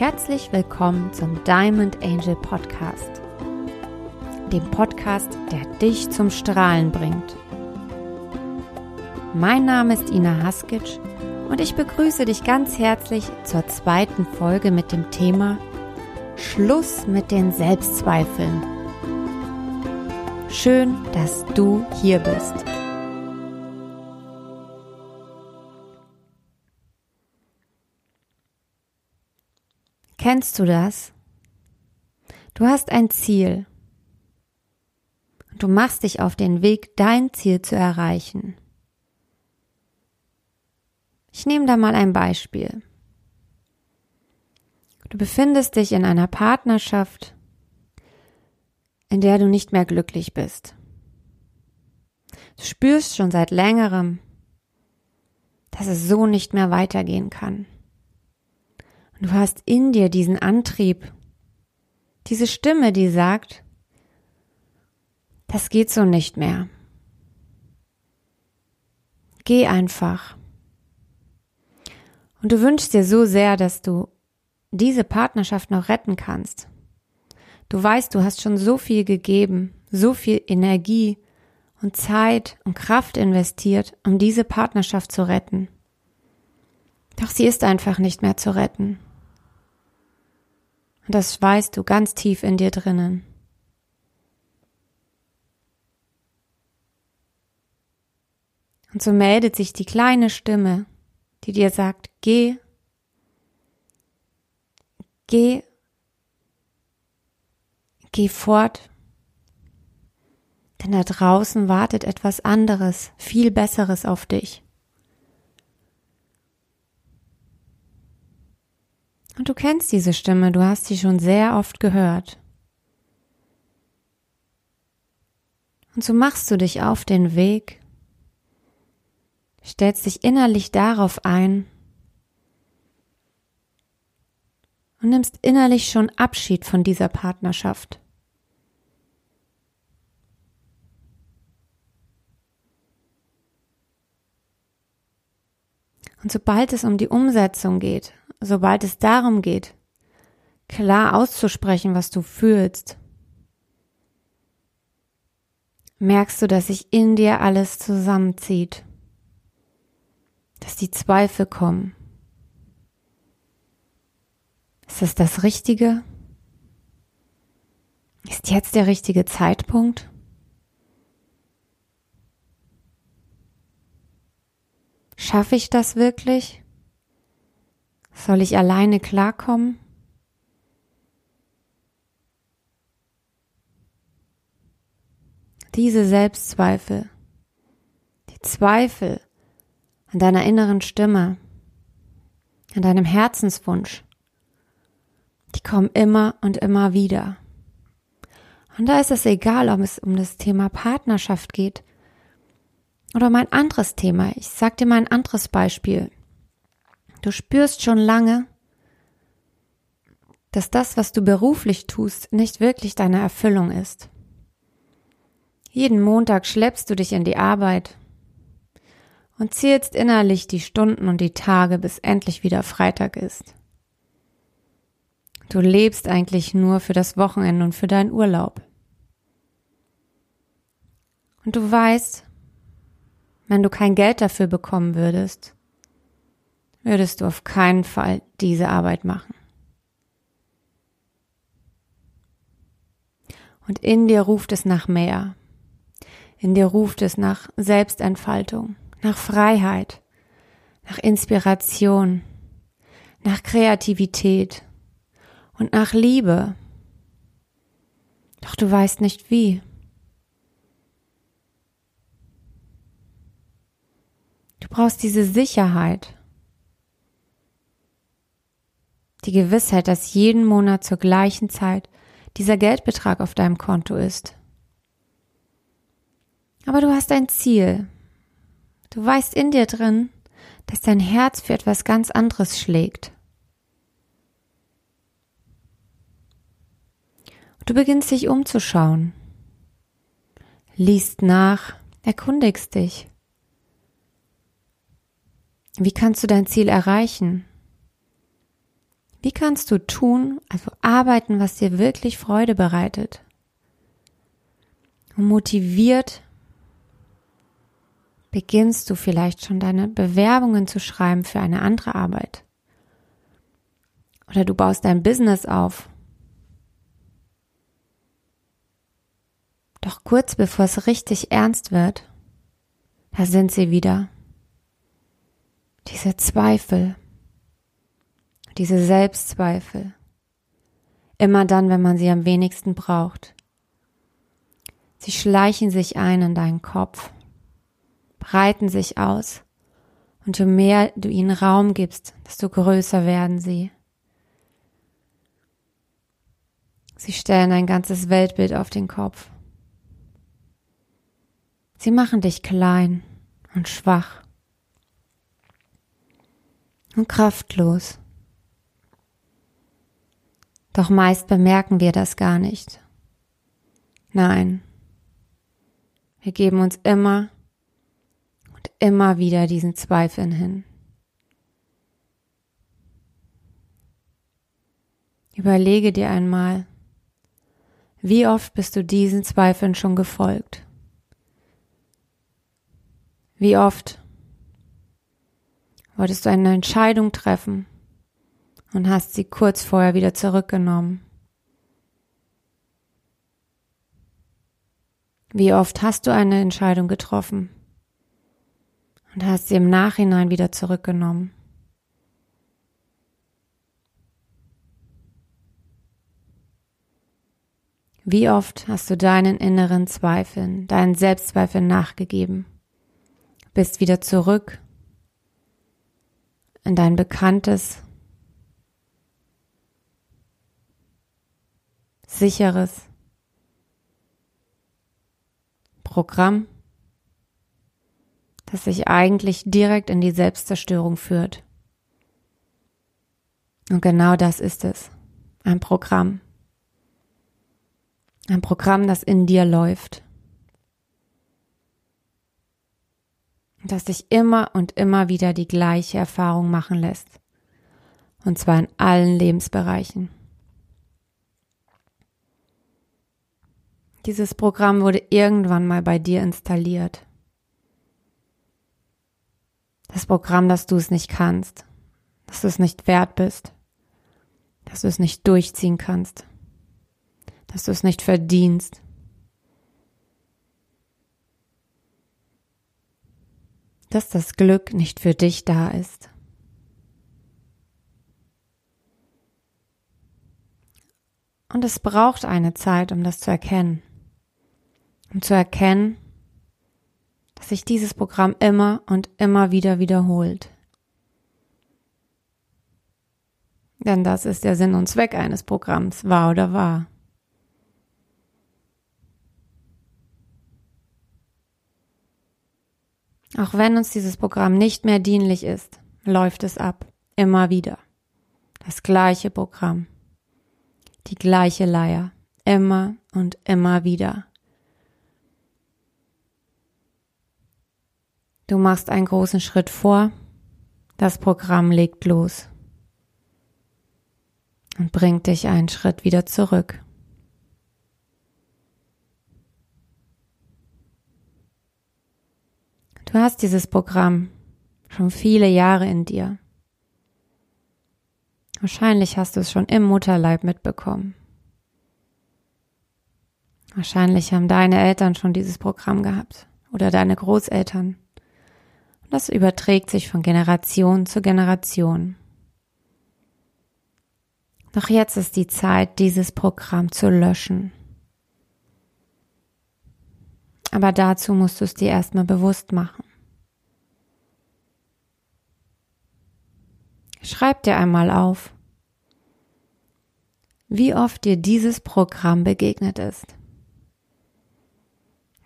Herzlich willkommen zum Diamond Angel Podcast, dem Podcast, der dich zum Strahlen bringt. Mein Name ist Ina Haskic und ich begrüße dich ganz herzlich zur zweiten Folge mit dem Thema Schluss mit den Selbstzweifeln. Schön, dass du hier bist. Kennst du das? Du hast ein Ziel. Und du machst dich auf den Weg, dein Ziel zu erreichen. Ich nehme da mal ein Beispiel. Du befindest dich in einer Partnerschaft, in der du nicht mehr glücklich bist. Du spürst schon seit längerem, dass es so nicht mehr weitergehen kann. Du hast in dir diesen Antrieb, diese Stimme, die sagt, das geht so nicht mehr. Geh einfach. Und du wünschst dir so sehr, dass du diese Partnerschaft noch retten kannst. Du weißt, du hast schon so viel gegeben, so viel Energie und Zeit und Kraft investiert, um diese Partnerschaft zu retten. Doch sie ist einfach nicht mehr zu retten. Und das weißt du ganz tief in dir drinnen. Und so meldet sich die kleine Stimme, die dir sagt, geh, geh, geh fort, denn da draußen wartet etwas anderes, viel Besseres auf dich. Und du kennst diese Stimme, du hast sie schon sehr oft gehört. Und so machst du dich auf den Weg, stellst dich innerlich darauf ein und nimmst innerlich schon Abschied von dieser Partnerschaft. Und sobald es um die Umsetzung geht, sobald es darum geht, klar auszusprechen, was du fühlst, merkst du, dass sich in dir alles zusammenzieht, dass die Zweifel kommen. Ist es das Richtige? Ist jetzt der richtige Zeitpunkt? Schaffe ich das wirklich? Soll ich alleine klarkommen? Diese Selbstzweifel, die Zweifel an deiner inneren Stimme, an deinem Herzenswunsch, die kommen immer und immer wieder. Und da ist es egal, ob es um das Thema Partnerschaft geht oder um ein anderes Thema. Ich sag dir mal ein anderes Beispiel. Du spürst schon lange, dass das, was du beruflich tust, nicht wirklich deine Erfüllung ist. Jeden Montag schleppst du dich in die Arbeit und zählst innerlich die Stunden und die Tage, bis endlich wieder Freitag ist. Du lebst eigentlich nur für das Wochenende und für deinen Urlaub. Und du weißt, wenn du kein Geld dafür bekommen würdest, würdest du auf keinen Fall diese Arbeit machen. Und in dir ruft es nach mehr. In dir ruft es nach Selbstentfaltung, nach Freiheit, nach Inspiration, nach Kreativität und nach Liebe. Doch du weißt nicht wie. Du brauchst diese Sicherheit, die Gewissheit, dass jeden Monat zur gleichen Zeit dieser Geldbetrag auf deinem Konto ist. Aber du hast ein Ziel. Du weißt in dir drin, dass dein Herz für etwas ganz anderes schlägt. Du beginnst dich umzuschauen, liest nach, erkundigst dich. Wie kannst du dein Ziel erreichen? Wie kannst du tun, also arbeiten, was dir wirklich Freude bereitet? Und motiviert beginnst du vielleicht schon deine Bewerbungen zu schreiben für eine andere Arbeit. Oder du baust dein Business auf. Doch kurz bevor es richtig ernst wird, da sind sie wieder. Diese Zweifel, diese Selbstzweifel. Immer dann, wenn man sie am wenigsten braucht. Sie schleichen sich ein in deinen Kopf, breiten sich aus, und je mehr du ihnen Raum gibst, desto größer werden sie. Sie stellen ein ganzes Weltbild auf den Kopf. Sie machen dich klein und schwach und kraftlos. Doch meist bemerken wir das gar nicht. Nein, wir geben uns immer und immer wieder diesen Zweifeln hin. Überlege dir einmal, wie oft bist du diesen Zweifeln schon gefolgt? Wie oft wolltest du eine Entscheidung treffen und hast sie kurz vorher wieder zurückgenommen? Wie oft hast du eine Entscheidung getroffen und hast sie im Nachhinein wieder zurückgenommen? Wie oft hast du deinen inneren Zweifeln, deinen Selbstzweifeln nachgegeben, bist wieder zurück in dein bekanntes, sicheres Programm, das sich eigentlich direkt in die Selbstzerstörung führt. Und genau das ist es, ein Programm. Ein Programm, das in dir läuft. Das dich immer und immer wieder die gleiche Erfahrung machen lässt. Und zwar in allen Lebensbereichen. Dieses Programm wurde irgendwann mal bei dir installiert. Das Programm, dass du es nicht kannst, dass du es nicht wert bist, dass du es nicht durchziehen kannst, dass du es nicht verdienst. Dass das Glück nicht für dich da ist. Und es braucht eine Zeit, um das zu erkennen. Um zu erkennen, dass sich dieses Programm immer und immer wieder wiederholt. Denn das ist der Sinn und Zweck eines Programms, wahr oder wahr. Auch wenn uns dieses Programm nicht mehr dienlich ist, läuft es ab. Immer wieder. Das gleiche Programm. Die gleiche Leier. Immer und immer wieder. Du machst einen großen Schritt vor. Das Programm legt los und bringt dich einen Schritt wieder zurück. Du hast dieses Programm schon viele Jahre in dir. Wahrscheinlich hast du es schon im Mutterleib mitbekommen. Wahrscheinlich haben deine Eltern schon dieses Programm gehabt oder deine Großeltern. Das überträgt sich von Generation zu Generation. Doch jetzt ist die Zeit, dieses Programm zu löschen. Aber dazu musst du es dir erstmal bewusst machen. Schreib dir einmal auf, wie oft dir dieses Programm begegnet ist.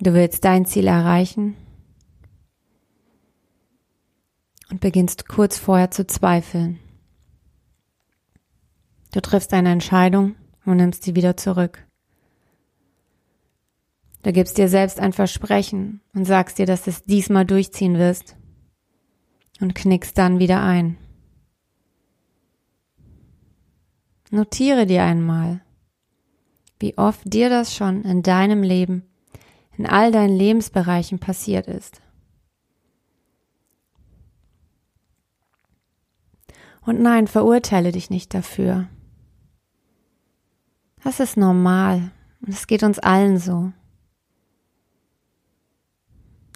Du willst dein Ziel erreichen und beginnst kurz vorher zu zweifeln. Du triffst eine Entscheidung und nimmst sie wieder zurück. Du gibst dir selbst ein Versprechen und sagst dir, dass du es diesmal durchziehen wirst und knickst dann wieder ein. Notiere dir einmal, wie oft dir das schon in deinem Leben, in all deinen Lebensbereichen passiert ist. Und nein, verurteile dich nicht dafür. Das ist normal und es geht uns allen so.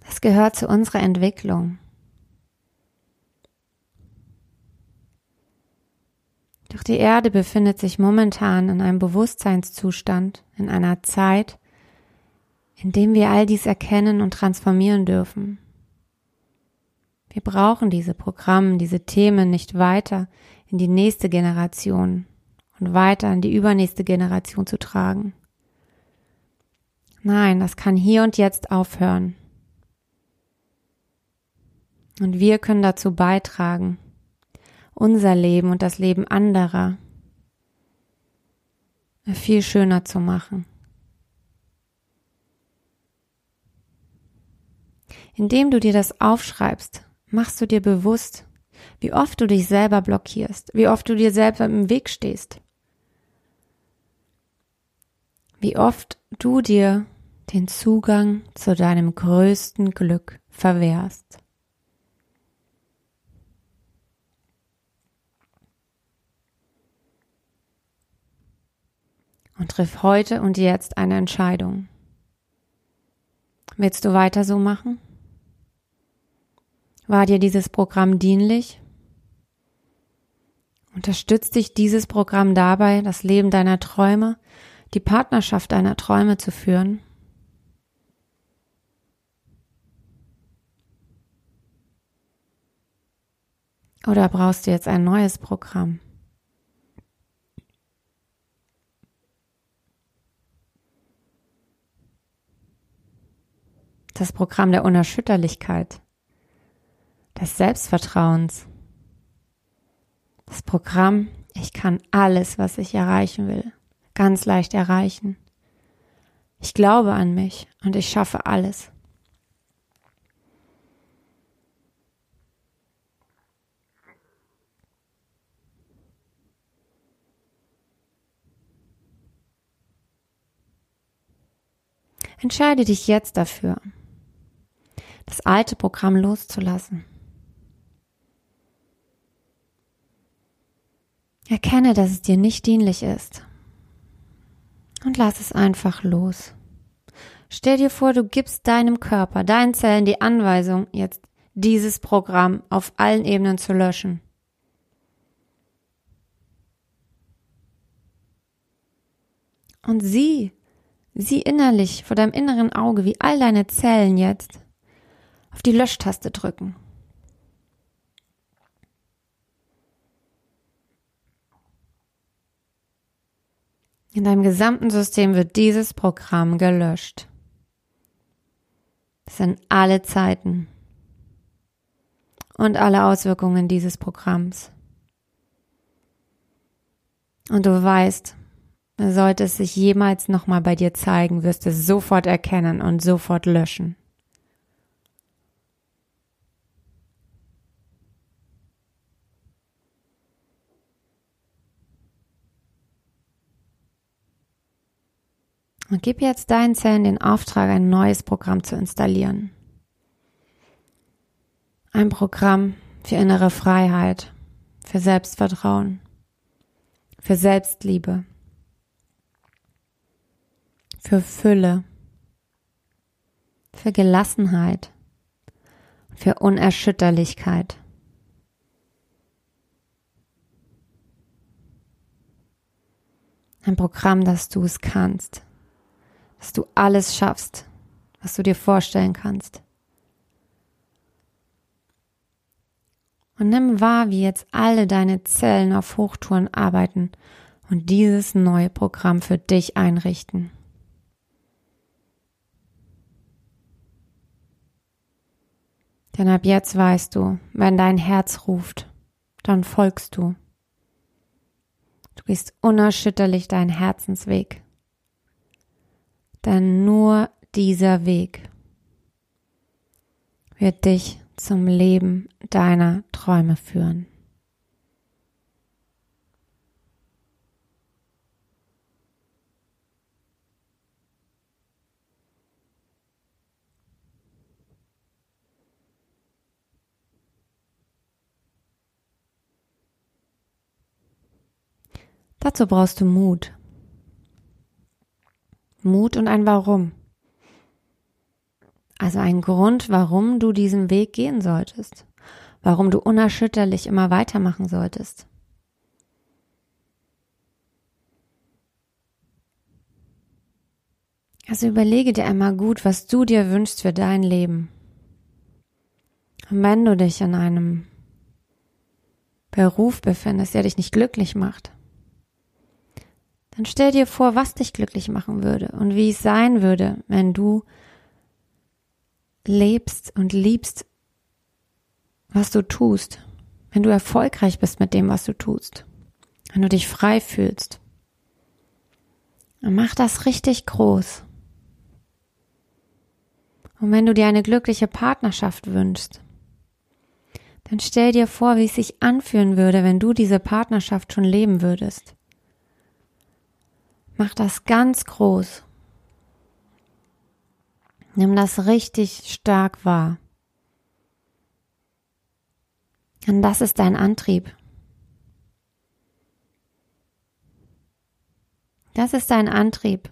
Das gehört zu unserer Entwicklung. Doch die Erde befindet sich momentan in einem Bewusstseinszustand, in einer Zeit, in dem wir all dies erkennen und transformieren dürfen. Wir brauchen diese Programme, diese Themen nicht weiter in die nächste Generation und weiter in die übernächste Generation zu tragen. Nein, das kann hier und jetzt aufhören. Und wir können dazu beitragen, unser Leben und das Leben anderer viel schöner zu machen. Indem du dir das aufschreibst, machst du dir bewusst, wie oft du dich selber blockierst, wie oft du dir selber im Weg stehst, wie oft du dir den Zugang zu deinem größten Glück verwehrst. Und triff heute und jetzt eine Entscheidung. Willst du weiter so machen? War dir dieses Programm dienlich? Unterstützt dich dieses Programm dabei, das Leben deiner Träume, die Partnerschaft deiner Träume zu führen? Oder brauchst du jetzt ein neues Programm? Das Programm der Unerschütterlichkeit des Selbstvertrauens. Das Programm, ich kann alles, was ich erreichen will, ganz leicht erreichen. Ich glaube an mich und ich schaffe alles. Entscheide dich jetzt dafür, das alte Programm loszulassen. Erkenne, dass es dir nicht dienlich ist. Und lass es einfach los. Stell dir vor, du gibst deinem Körper, deinen Zellen die Anweisung, jetzt dieses Programm auf allen Ebenen zu löschen. Und sieh, sieh innerlich vor deinem inneren Auge, wie all deine Zellen jetzt auf die Löschtaste drücken. In deinem gesamten System wird dieses Programm gelöscht. Das sind alle Zeiten und alle Auswirkungen dieses Programms. Und du weißt, sollte es sich jemals nochmal bei dir zeigen, wirst du es sofort erkennen und sofort löschen. Und gib jetzt deinen Zellen den Auftrag, ein neues Programm zu installieren. Ein Programm für innere Freiheit, für Selbstvertrauen, für Selbstliebe, für Fülle, für Gelassenheit, für Unerschütterlichkeit. Ein Programm, dass du es kannst dass du alles schaffst, was du dir vorstellen kannst. Und nimm wahr, wie jetzt alle deine Zellen auf Hochtouren arbeiten und dieses neue Programm für dich einrichten. Denn ab jetzt weißt du, wenn dein Herz ruft, dann folgst du. Du gehst unerschütterlich deinen Herzensweg. Denn nur dieser Weg wird dich zum Leben deiner Träume führen. Dazu brauchst du Mut. Mut und ein Warum. Also ein Grund, warum du diesen Weg gehen solltest. Warum du unerschütterlich immer weitermachen solltest. Also überlege dir einmal gut, was du dir wünschst für dein Leben. Und wenn du dich in einem Beruf befindest, der dich nicht glücklich macht, dann stell dir vor, was dich glücklich machen würde und wie es sein würde, wenn du lebst und liebst, was du tust, wenn du erfolgreich bist mit dem, was du tust, wenn du dich frei fühlst. Und mach das richtig groß. Und wenn du dir eine glückliche Partnerschaft wünschst, dann stell dir vor, wie es sich anfühlen würde, wenn du diese Partnerschaft schon leben würdest. Mach das ganz groß. Nimm das richtig stark wahr. Und das ist dein Antrieb. Das ist dein Antrieb.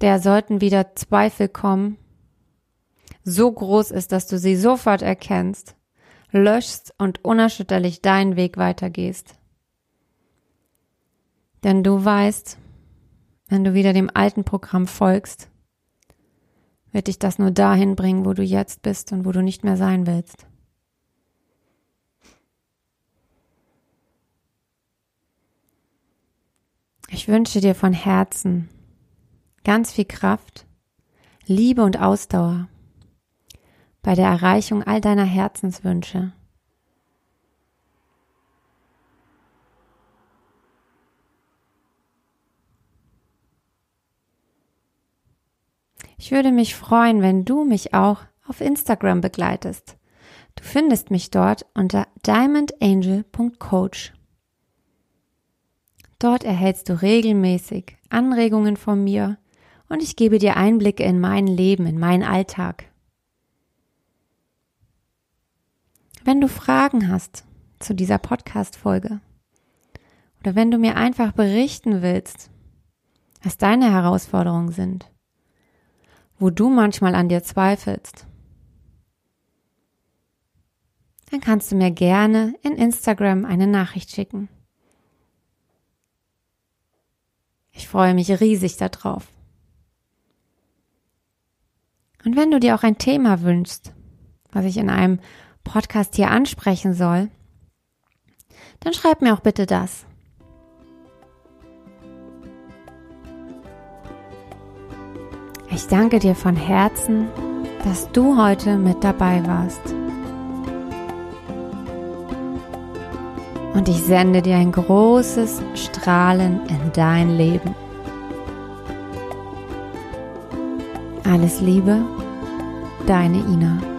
Der sollten wieder Zweifel kommen, so groß ist, dass du sie sofort erkennst, löschst und unerschütterlich deinen Weg weitergehst. Denn du weißt, wenn du wieder dem alten Programm folgst, wird dich das nur dahin bringen, wo du jetzt bist und wo du nicht mehr sein willst. Ich wünsche dir von Herzen ganz viel Kraft, Liebe und Ausdauer bei der Erreichung all deiner Herzenswünsche. Ich würde mich freuen, wenn du mich auch auf Instagram begleitest. Du findest mich dort unter diamondangel.coach. Dort erhältst du regelmäßig Anregungen von mir und ich gebe dir Einblicke in mein Leben, in meinen Alltag. Wenn du Fragen hast zu dieser Podcast-Folge oder wenn du mir einfach berichten willst, was deine Herausforderungen sind, wo du manchmal an dir zweifelst, dann kannst du mir gerne in Instagram eine Nachricht schicken. Ich freue mich riesig darauf. Und wenn du dir auch ein Thema wünschst, was ich in einem Podcast hier ansprechen soll, dann schreib mir auch bitte das. Ich danke dir von Herzen, dass du heute mit dabei warst. Und ich sende dir ein großes Strahlen in dein Leben. Alles Liebe, deine Ina.